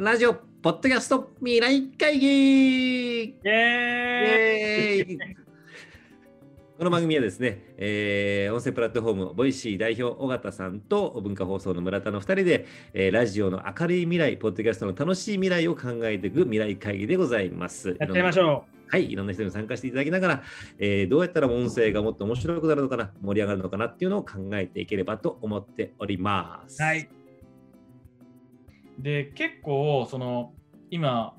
ラジオ、ポッドキャスト、未来会議イイエーイこの番組はですね、えー音声プラットフォーム、 Voicy 代表、緒方さんと文化放送の村田の2人で、えーラジオの明るい未来、ポッドキャストの楽しい未来を考えていく未来会議でございます。やっちゃいましょはい、いろんな人に参加していただきながら、えーどうやったら音声がもっと面白くなるのかな、盛り上がるのかなっていうのを考えていければと思っております。う。はい。で、結構、その、今、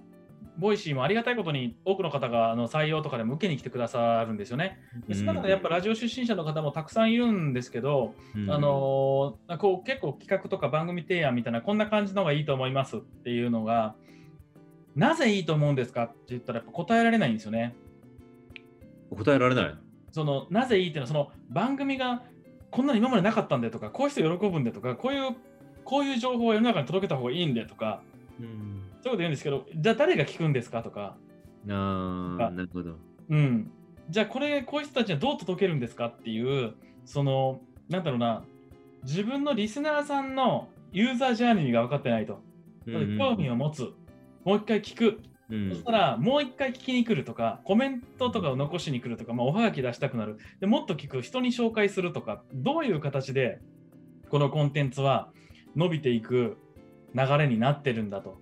Voicy もありがたいことに多くの方があの採用とかでも受けに来てくださるんですよね。でその中でやっぱラジオ出身者の方もたくさんいるんですけど、うんあのーこう結構企画とか番組提案みたいなこんな感じの方がいいと思いますっていうのがなぜいいと思うんですかって言ったらやっぱ答えられないんですよね。答えられない。そのなぜいいっていうのはその番組がこんなの今までなかったんでとかこういう人喜ぶんでとかこういうこういう情報を世の中に届けた方がいいんでとかうん。そういうこと言うんですけどじゃあ誰が聞くんですかとか、あなるほど。うん、じゃあこれこういう人たちにはどう届けるんですかっていうそのなんだろうな。自分のリスナーさんのユーザージャーニーが分かってないと。興味を持つ、もう一回聞く、うん。そしたらもう一回聞きに来るとか、コメントとかを残しに来るとか、まあ、おはがき出したくなる。で、もっと聞く、人に紹介するとか、どういう形でこのコンテンツは伸びていく流れになってるんだと。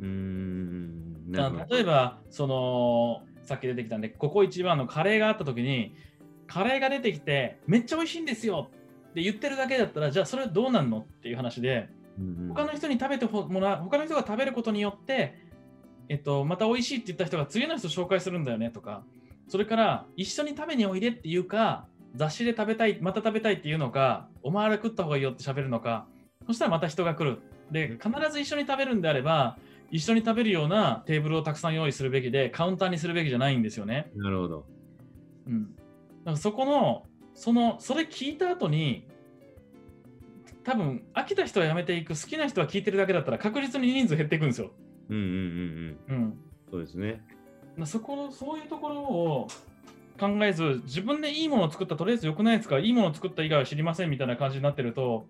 うーん。例えば、そのさっき出てきたんで、ここ一番のカレーがあった時に、カレーが出てきて、めっちゃ美味しいんですよって言ってるだけだったら、じゃあそれどうなんのっていう話で、うん他の人に食べてもらう他の人が食べることによって、えっと、また美味しいって言った人が次の人紹介するんだよねとかそれから一緒に食べにおいでっていうか雑誌で食べたいまた食べたいっていうのかお前あれ食った方がいいよって喋るのかそしたらまた人が来るで必ず一緒に食べるんであれば一緒に食べるようなテーブルをたくさん用意するべきでカウンターにするべきじゃないんですよね。なるほど。うん、だからそこのそのそれ聞いた後に多分飽きた人はやめていく好きな人は聞いてるだけだったら確実に人数減っていくんですよ。うんうんうんうん。うん、そうですね。そこのそういうところを考えず自分でいいものを作ったとりあえず良くないですかいいものを作った以外は知りませんみたいな感じになってると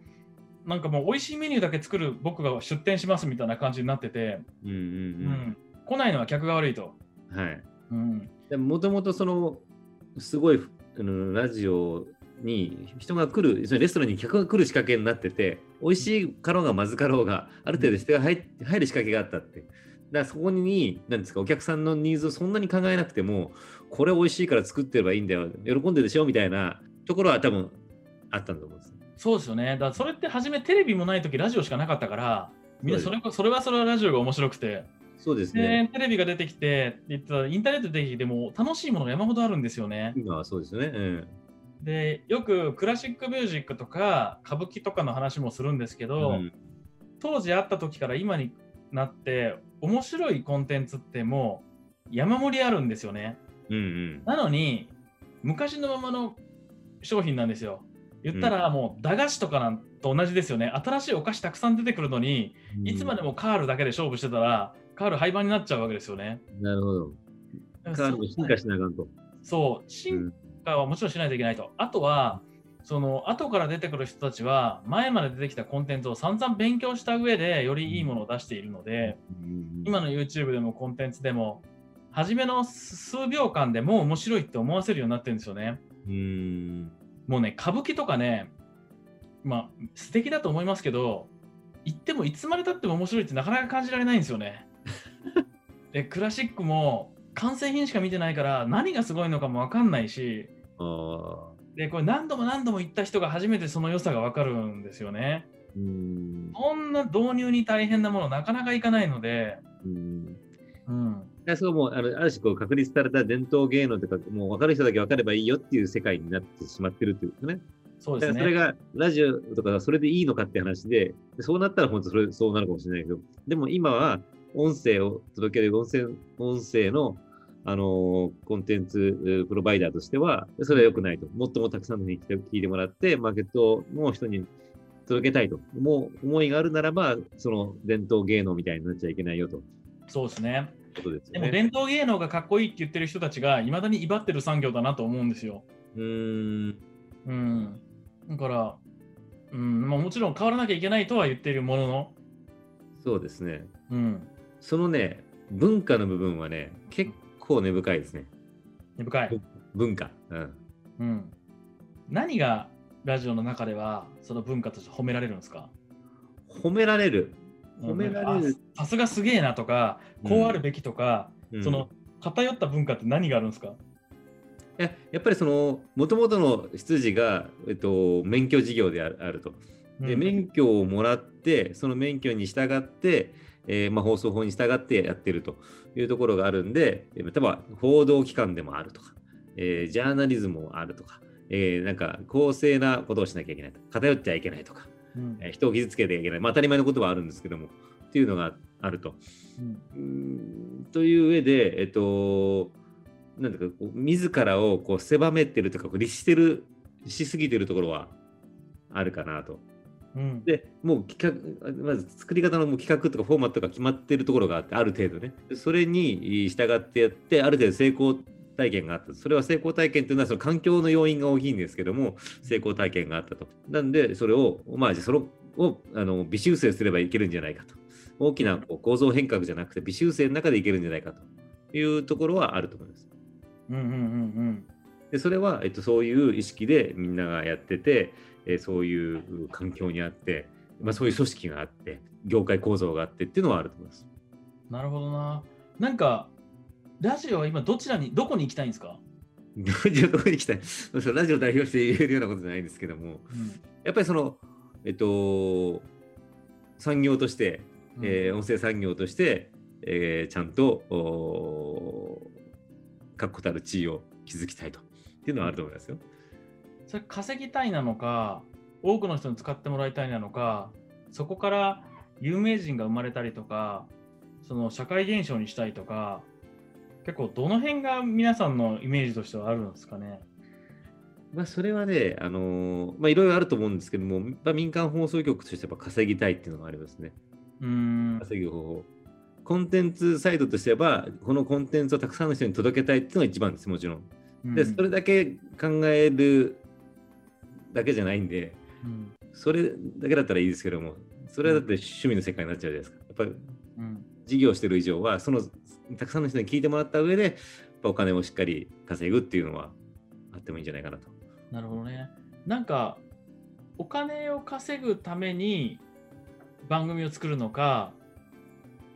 なんかもう美味しいメニューだけ作る僕が出店しますみたいな感じになってて、うんううんん来ないのは客が悪いと。うん。はい。うんでもともとその、すごいあのラジオに人が来る、そのレストランに客が来る仕掛けになってて、美味しいかろうがまずかろうが、ある程度人が入入る仕掛けがあったって。だからそこに、何ですか、お客さんのニーズをそんなに考えなくても、これ美味しいから作ってればいいんだよ、喜んでるでしょみたいなところは多分あったんだと思うんです。そうですよね。だそれって初めテレビもない時ラジオしかなかったからみんなそれこそれはそれはラジオが面白くて。そうですでね。テレビが出てきてインターネットで出てきても楽しいものが山ほどあるんですよね。今はそうですよね。うん。でよくクラシックミュージックとか歌舞伎とかの話もするんですけど、うん当時あった時から今になって面白いコンテンツってもう山盛りあるんですよね。うんうん。なのに昔のままの商品なんですよ。言ったらもう駄菓子とかなんと同じですよね。新しいお菓子たくさん出てくるのに、いつまでもカールだけで勝負してたら、カール廃盤になっちゃうわけですよね。なるほど。カールも進化しなあかんと。そう、う進ん化はもちろんしないといけないと。あとは、その後から出てくる人たちは、前まで出てきたコンテンツを散々勉強した上で、よりいいものを出しているので、今の YouTube でもコンテンツでも、初めの数秒間でもう面白いって思わせるようになってるんですよね。うん。もうね、歌舞伎とかね、まあ、素敵だと思いますけど、言ってもいつまでたっても面白いってなかなか感じられないんですよね。で、クラシックも完成品しか見てないから、何がすごいのかも分かんないし。で、これ何度も何度も行った人が初めてその良さが分かるんですよね。うん。そんな導入に大変なものなかなかいかないので、うん。そうもうあるある種こう確立された伝統芸能とか、もう分かる人だけ分かればいいよっていう世界になってしまってるっていうことね。そうですね。それがラジオとかそれでいいのかって話で、でそうなったら本当それそうなるかもしれないけど、でも今は音声を届ける音声音声の、あのーコンテンツえープロバイダーとしては、それは良くないと。もっともたくさんの人に聞いて聞いてもらって、マーケットの人に届けたいと。もう思いがあるならば、その伝統芸能みたいになっちゃいけないよと。そうですね。ことですでも。伝統芸能がかっこいいって言ってる人たちがいまだに威張ってる産業だなと思うんですよ。うーん。うん。だから、うんまあ、もちろん変わらなきゃいけないとは言っているものの、そうですね。うん。そのね、文化の部分はね、結構根深いですね。根深い。文化。うん。うん。何がラジオの中ではその文化として褒められるんですか？褒められる。褒められる。あさすがすげえなとか、こうあるべきとか、うんその偏った文化って何があるんですか？ややっぱりその、もともとの出自が、えっと、免許事業であると。で、うん免許をもらって、その免許に従って、えーまあ、放送法に従ってやってるというところがあるんで、えー例えば報道機関でもあるとか、えージャーナリズムもあるとか、えーなんか公正なことをしなきゃいけないとか、偏ってはいけないとか、うんえー人を傷つけてはいけない、まあ、当たり前のことはあるんですけども、っていうのがあると。うんという上で、えっと、なんだかこう自らをこう狭めてるとか、こう律してる、しすぎてるところはあるかなと。うんで、もう企画、まず作り方のもう企画とかフォーマットが決まってるところがあって、ある程度ね。でそれに従ってやって、ある程度成功体験があった。それは成功体験というのはその環境の要因が大きいんですけども、成功体験があったと。なんで、それを、まあ、それをあの微修正すればいけるんじゃないかと。大きなこう構造変革じゃなくて、微修正の中でいけるんじゃないかというところはあると思います。うんうんうんでそれは、えっと、そういう意識でみんながやってて、えーそういう環境にあって、まあ、そういう組織があって、業界構造があってっていうのはあると思います。うん。なるほどな。なんか、ラジオは今どちらに、どこに行きたいんですか、ラジオどこに行きたい？ラジオ代表して言えるようなことじゃないんですけども、やっぱりその、えっと、産業として、えー音声産業として、えーちゃんと確固たる地位を築きたいと。っていうのはあると思いますよ。それ稼ぎたいなのか、多くの人に使ってもらいたいなのか、そこから有名人が生まれたりとか、その社会現象にしたいとか、結構どの辺が皆さんのイメージとしてはあるんですかね？まあ、それはね、あのーまあ、いろいろあると思うんですけども、まあ、民間放送局としてやっぱ稼ぎたいっていうのがありますね。うーん。稼ぐ方法。コンテンツサイドとしては、このコンテンツをたくさんの人に届けたいっていうのが一番です、もちろん。で、それだけ考えるだけじゃないんで、うんそれだけだったらいいですけども、それはだって趣味の世界になっちゃうじゃないですか。やっぱりうん事業してる以上は、そのたくさんの人に聞いてもらった上で、お金をしっかり稼ぐっていうのはあってもいいんじゃないかなと。なるほどね。なんか、お金を稼ぐために番組を作るのか、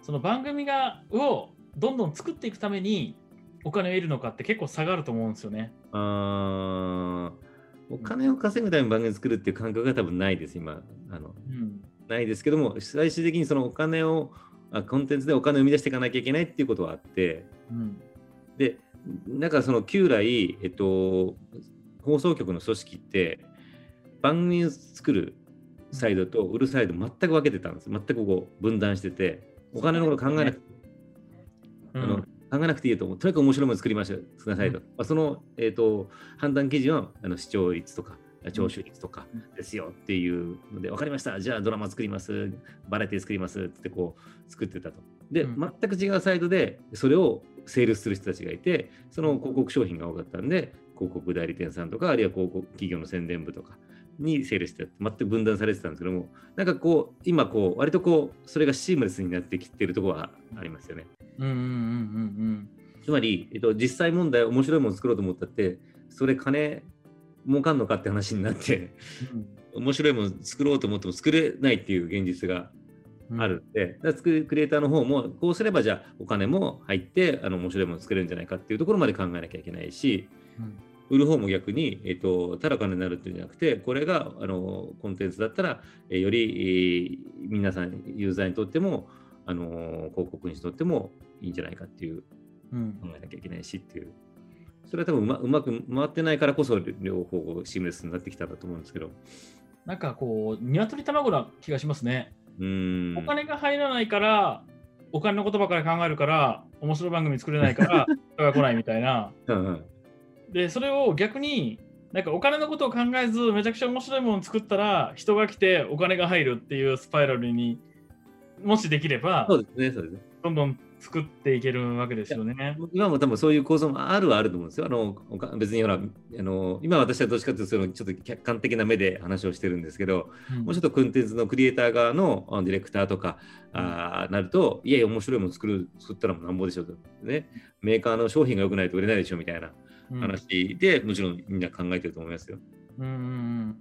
その番組がをどんどん作っていくためにお金を得るのかって結構差があると思うんですよね。あーお金を稼ぐために番組作るっていう感覚が多分ないです、今。あのうん。ないですけども、最終的にそのお金を、あコンテンツでお金を生み出していかなきゃいけないっていうことはあって、うん。で、なんかその旧来、えっと、放送局の組織って、番組を作るサイドと売るサイド全く分けてたんです。全くこう分断してて、お金のこと考えなくて、うんあの考えなくていいと思う。とにかく面白いもの作りましょう、くださいと。うんまあ、その、えっと判断基準はあの視聴率とか、聴取率とかうん。ですよっていうので、分かりました、じゃあドラマ作ります、バラエティ作りますってこう作ってたと。で、うん。全く違うサイドでそれをセールスする人たちがいて、その広告商品が多かったんで、広告代理店さんとか、あるいは広告企業の宣伝部とかにセールしてた全く分断されてたんですけども、なんかこう、今こう、割とこう、それがシームレスになってきてるところはありますよね。うんうんうん。つまり、えっと、実際問題、面白いもの作ろうと思ったって、それ金儲かんのかって話になって、うん面白いもの作ろうと思っても作れないっていう現実がうん。あるんで、だから作るクリエイターの方も、こうすればじゃあお金も入って、あの面白いもの作れるんじゃないかっていうところまで考えなきゃいけないし、うん。売る方も逆に、えっと、ただ金になるっていうんじゃなくて、これがあのコンテンツだったら、えーより、えー皆さん、ユーザーにとっても、あの広告主にとってもいいんじゃないかっていううん考えなきゃいけないしっていう。それは多分うまうまく回ってないからこそ両方シームレスになってきたんだと思うんですけど。なんかこう、鶏卵な気がしますね。うーん。お金が入らないから、お金のことばかり考えるから、面白い番組作れないから、人が来ないみたいな。うんうんで、それを逆に、なんかお金のことを考えず、めちゃくちゃ面白いものを作ったら、人が来てお金が入るっていうスパイラルにもしできれば、そうですね、そうですね。どんどん作っていけるわけですよね。今も多分そういう構造もあるはあると思うんですよ。あの別にほらあの、今私はどっちかというとそのちょっと客観的な目で話をしてるんですけど、うんもうちょっとコンテンツのクリエイター側のディレクターとか、あーなると、いやいや、面白いもの作る作ったらもうなんぼでしょと、ね。メーカーの商品が良くないと売れないでしょみたいなうん話で、もちろんみんな考えてると思いますよ。うんうんうん